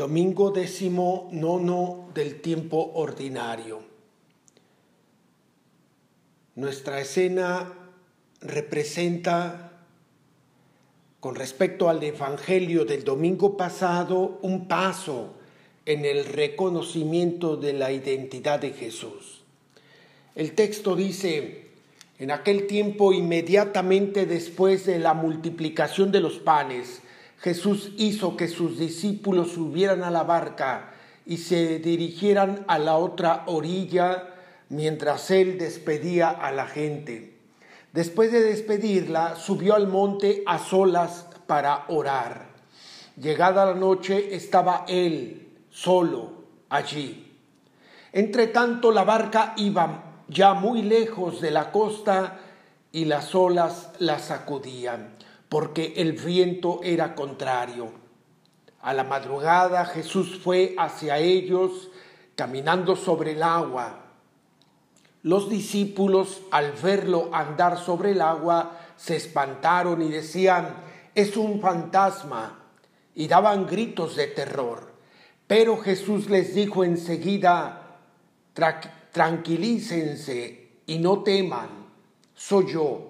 Domingo décimo nono del tiempo ordinario. Nuestra escena representa, con respecto al Evangelio del domingo pasado, un paso en el reconocimiento de la identidad de Jesús. El texto dice, en aquel tiempo inmediatamente después de la multiplicación de los panes, Jesús hizo que sus discípulos subieran a la barca y se dirigieran a la otra orilla mientras él despedía a la gente. Después de despedirla, subió al monte a solas para orar. Llegada la noche, estaba él solo allí. Entre tanto, la barca iba ya muy lejos de la costa y las olas la sacudían porque el viento era contrario. A la madrugada Jesús fue hacia ellos caminando sobre el agua. Los discípulos al verlo andar sobre el agua se espantaron y decían, es un fantasma, y daban gritos de terror. Pero Jesús les dijo enseguida, tranquilícense y no teman, soy yo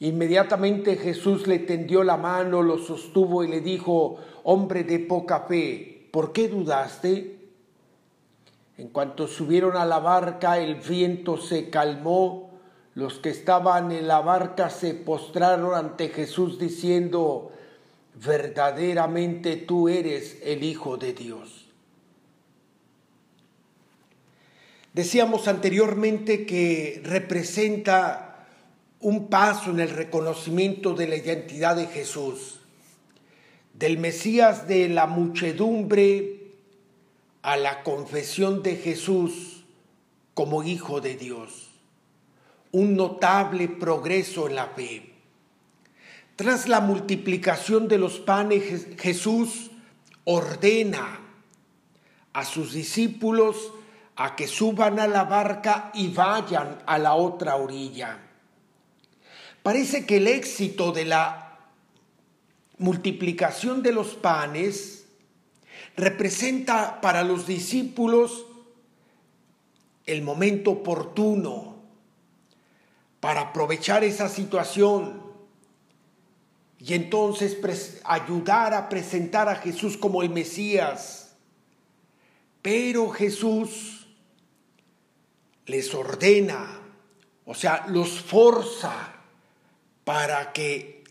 Inmediatamente Jesús le tendió la mano, lo sostuvo y le dijo, hombre de poca fe, ¿por qué dudaste? En cuanto subieron a la barca, el viento se calmó, los que estaban en la barca se postraron ante Jesús diciendo, verdaderamente tú eres el Hijo de Dios. Decíamos anteriormente que representa un paso en el reconocimiento de la identidad de Jesús, del Mesías de la muchedumbre a la confesión de Jesús como Hijo de Dios, un notable progreso en la fe. Tras la multiplicación de los panes, Jesús ordena a sus discípulos a que suban a la barca y vayan a la otra orilla. Parece que el éxito de la multiplicación de los panes representa para los discípulos el momento oportuno para aprovechar esa situación y entonces ayudar a presentar a Jesús como el Mesías. Pero Jesús les ordena, o sea, los forza para que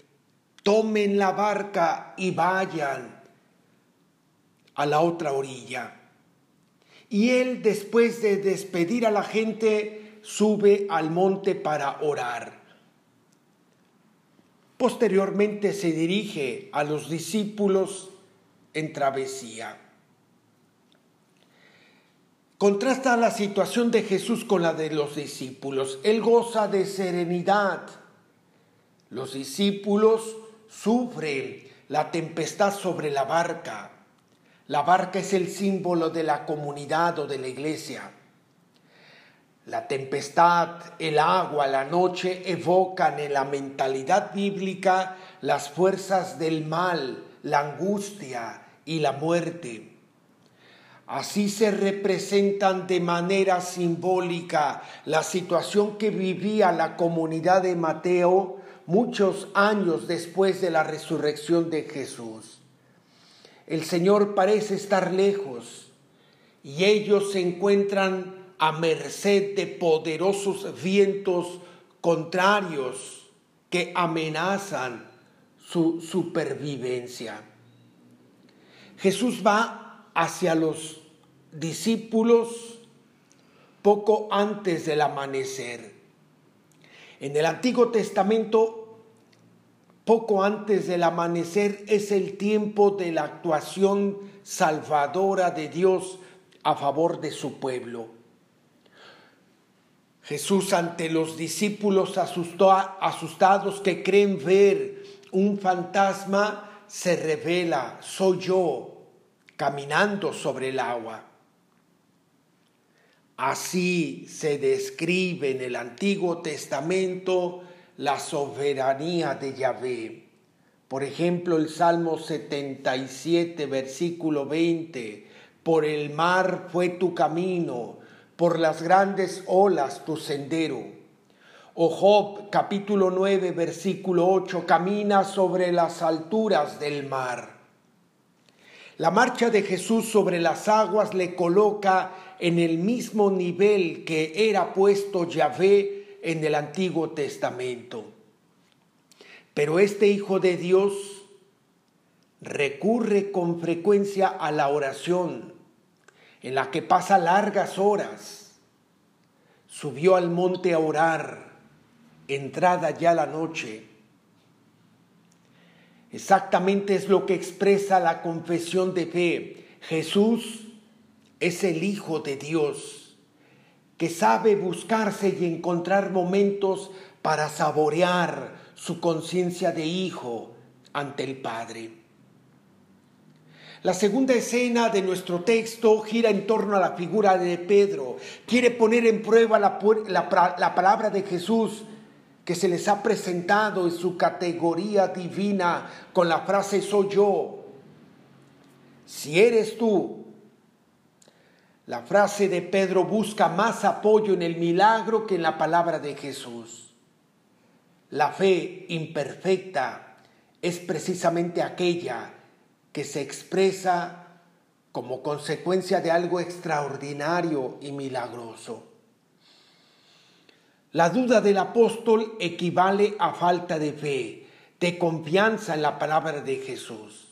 tomen la barca y vayan a la otra orilla. Y él, después de despedir a la gente, sube al monte para orar. Posteriormente se dirige a los discípulos en travesía. Contrasta la situación de Jesús con la de los discípulos. Él goza de serenidad los discípulos sufren la tempestad sobre la barca. La barca es el símbolo de la comunidad o de la iglesia. La tempestad, el agua, la noche evocan en la mentalidad bíblica las fuerzas del mal, la angustia y la muerte. Así se representan de manera simbólica la situación que vivía la comunidad de Mateo muchos años después de la resurrección de Jesús. El Señor parece estar lejos y ellos se encuentran a merced de poderosos vientos contrarios que amenazan su supervivencia. Jesús va hacia los discípulos poco antes del amanecer. En el Antiguo Testamento, poco antes del amanecer es el tiempo de la actuación salvadora de Dios a favor de su pueblo. Jesús ante los discípulos asustados que creen ver un fantasma, se revela, soy yo, caminando sobre el agua. Así se describe en el Antiguo Testamento la soberanía de Yahvé. Por ejemplo, el Salmo 77, versículo 20, por el mar fue tu camino, por las grandes olas tu sendero. O Job capítulo 9, versículo 8, camina sobre las alturas del mar. La marcha de Jesús sobre las aguas le coloca en el mismo nivel que era puesto Yahvé en el Antiguo Testamento. Pero este Hijo de Dios recurre con frecuencia a la oración, en la que pasa largas horas. Subió al monte a orar, entrada ya la noche. Exactamente es lo que expresa la confesión de fe. Jesús es el Hijo de Dios, que sabe buscarse y encontrar momentos para saborear su conciencia de hijo ante el Padre. La segunda escena de nuestro texto gira en torno a la figura de Pedro. Quiere poner en prueba la, la, palabra de Jesús que se les ha presentado en su categoría divina con la frase soy yo. Si eres tú, la frase de Pedro busca más apoyo en el milagro que en la palabra de Jesús. La fe imperfecta es precisamente aquella que se expresa como consecuencia de algo extraordinario y milagroso. La duda del apóstol equivale a falta de fe, de confianza en la palabra de Jesús.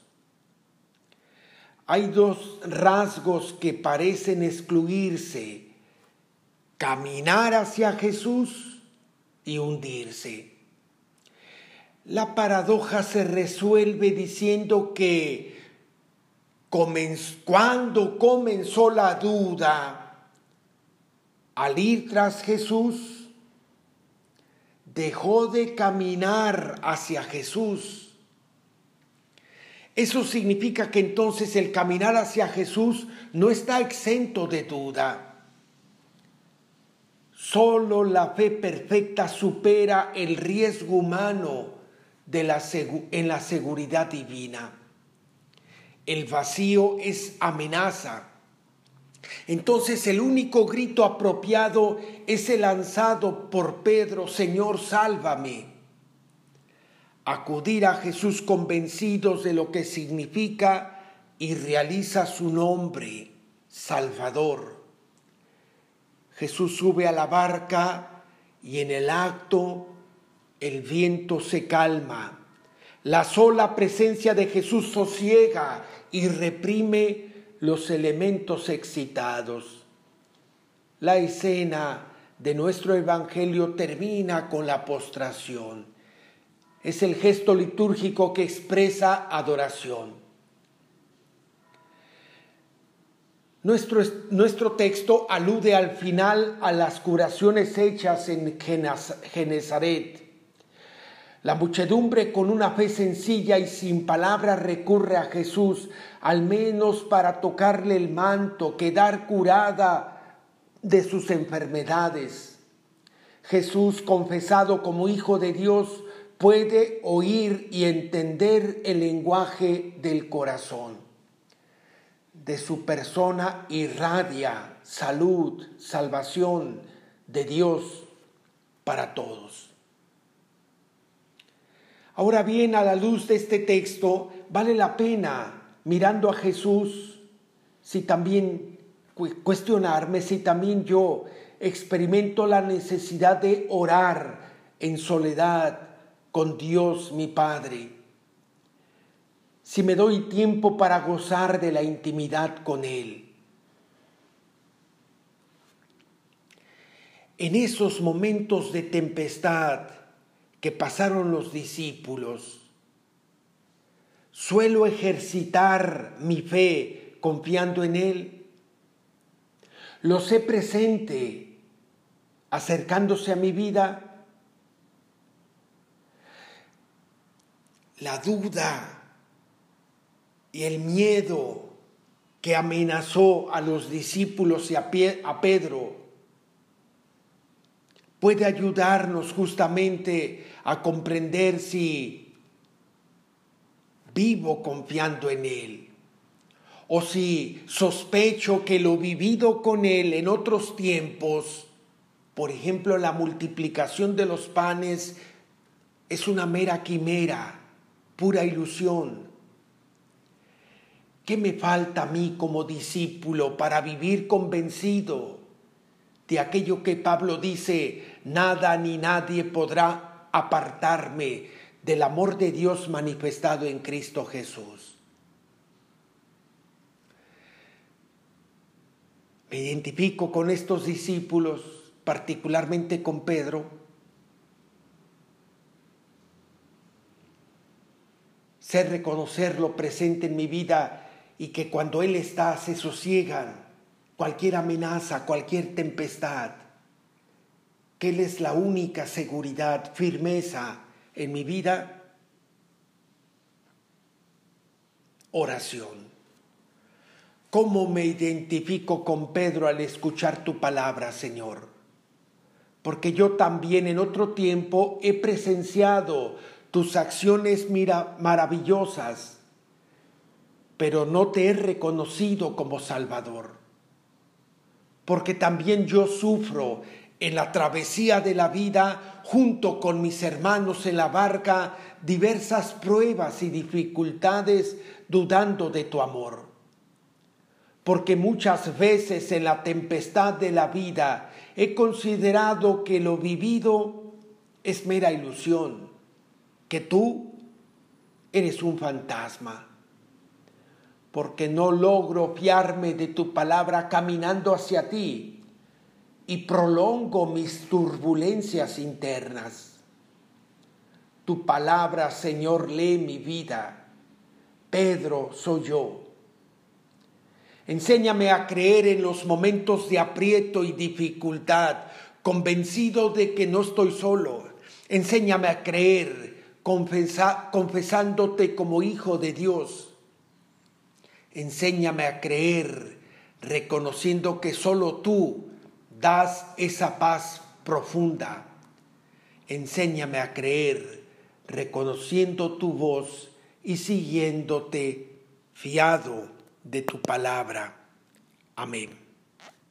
Hay dos rasgos que parecen excluirse, caminar hacia Jesús y hundirse. La paradoja se resuelve diciendo que cuando comenzó la duda al ir tras Jesús, dejó de caminar hacia Jesús. Eso significa que entonces el caminar hacia Jesús no está exento de duda. Solo la fe perfecta supera el riesgo humano de la en la seguridad divina. El vacío es amenaza. Entonces el único grito apropiado es el lanzado por Pedro, Señor, sálvame. Acudir a Jesús convencidos de lo que significa y realiza su nombre, Salvador. Jesús sube a la barca y en el acto el viento se calma. La sola presencia de Jesús sosiega y reprime los elementos excitados. La escena de nuestro Evangelio termina con la postración. Es el gesto litúrgico que expresa adoración. Nuestro, nuestro, texto alude al final a las curaciones hechas en Genezaret la muchedumbre con una fe sencilla y sin palabras recurre a Jesús, al menos para tocarle el manto, quedar curada de sus enfermedades. Jesús, confesado como Hijo de Dios, puede oír y entender el lenguaje del corazón. De su persona irradia salud, salvación de Dios para todos. Ahora bien, a la luz de este texto, vale la pena, mirando a Jesús, si también cuestionarme si también yo experimento la necesidad de orar en soledad con Dios mi Padre. Si me doy tiempo para gozar de la intimidad con Él. En esos momentos de tempestad, que pasaron los discípulos. Suelo ejercitar mi fe confiando en Él. lo sé presente, acercándose a mi vida. La duda y el miedo que amenazó a los discípulos y a, Pedro puede ayudarnos justamente a comprender si vivo confiando en Él o si sospecho que lo vivido con Él en otros tiempos, por ejemplo la multiplicación de los panes, es una mera quimera, pura ilusión. ¿Qué me falta a mí como discípulo para vivir convencido de aquello que Pablo dice, nada ni nadie podrá apartarme del amor de Dios manifestado en Cristo Jesús? Me identifico con estos discípulos, particularmente con Pedro. Sé reconocerlo presente en mi vida y que cuando Él está se sosiegan cualquier amenaza, cualquier tempestad, que Él es la única seguridad, firmeza en mi vida. Oración. ¿Cómo me identifico con Pedro al escuchar tu palabra, Señor? Porque yo también en otro tiempo he presenciado tus acciones maravillosas, pero no te he reconocido como Salvador. Porque también yo sufro en la travesía de la vida junto con mis hermanos en la barca diversas pruebas y dificultades dudando de tu amor. Porque muchas veces en la tempestad de la vida he considerado que lo vivido es mera ilusión, que tú eres un fantasma, porque no logro fiarme de tu palabra caminando hacia ti y prolongo mis turbulencias internas. Tu palabra, Señor, lee mi vida. Pedro soy yo Enséñame a creer en los momentos de aprieto y dificultad, convencido de que no estoy solo. Enséñame a creer, confesándote como hijo de Dios. Enséñame a creer, reconociendo que solo tú das esa paz profunda. Enséñame a creer, reconociendo tu voz y siguiéndote fiado de tu palabra. Amén.